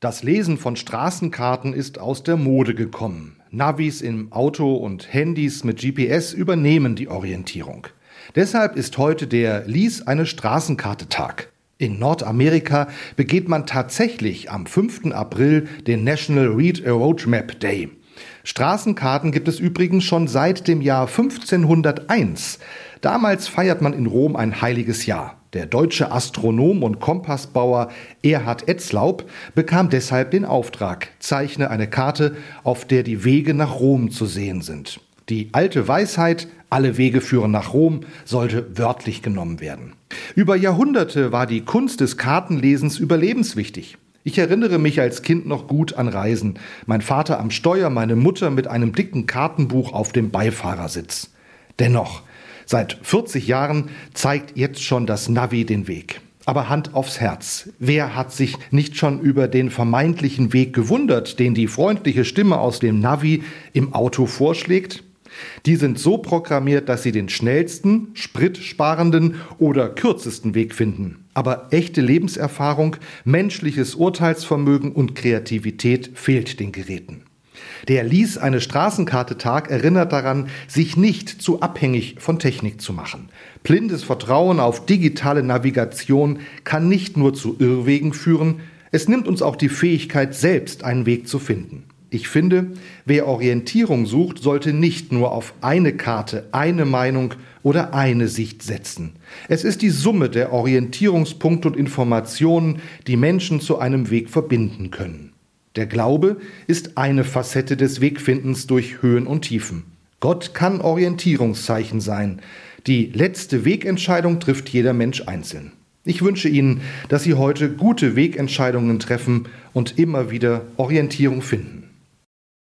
Das Lesen von Straßenkarten ist aus der Mode gekommen. Navis im Auto und Handys mit GPS übernehmen die Orientierung. Deshalb ist heute der Lies eine Straßenkarte Tag. In Nordamerika begeht man tatsächlich am 5. April den National Read a Road Map Day. Straßenkarten gibt es übrigens schon seit dem Jahr 1501. Damals feiert man in Rom ein heiliges Jahr. Der deutsche Astronom und Kompassbauer Erhard Etzlaub bekam deshalb den Auftrag, zeichne eine Karte, auf der die Wege nach Rom zu sehen sind. Die alte Weisheit, alle Wege führen nach Rom, sollte wörtlich genommen werden. Über Jahrhunderte war die Kunst des Kartenlesens überlebenswichtig. Ich erinnere mich als Kind noch gut an Reisen. Mein Vater am Steuer, meine Mutter mit einem dicken Kartenbuch auf dem Beifahrersitz. Dennoch, Seit 40 Jahren zeigt jetzt schon das Navi den Weg. Aber Hand aufs Herz. Wer hat sich nicht schon über den vermeintlichen Weg gewundert, den die freundliche Stimme aus dem Navi im Auto vorschlägt? Die sind so programmiert, dass sie den schnellsten, spritsparenden oder kürzesten Weg finden. Aber echte Lebenserfahrung, menschliches Urteilsvermögen und Kreativität fehlt den Geräten. Der ließ eine Straßenkarte Tag erinnert daran, sich nicht zu abhängig von Technik zu machen. Blindes Vertrauen auf digitale Navigation kann nicht nur zu Irrwegen führen, es nimmt uns auch die Fähigkeit, selbst einen Weg zu finden. Ich finde, wer Orientierung sucht, sollte nicht nur auf eine Karte, eine Meinung oder eine Sicht setzen. Es ist die Summe der Orientierungspunkte und Informationen, die Menschen zu einem Weg verbinden können. Der Glaube ist eine Facette des Wegfindens durch Höhen und Tiefen. Gott kann Orientierungszeichen sein. Die letzte Wegentscheidung trifft jeder Mensch einzeln. Ich wünsche Ihnen, dass Sie heute gute Wegentscheidungen treffen und immer wieder Orientierung finden.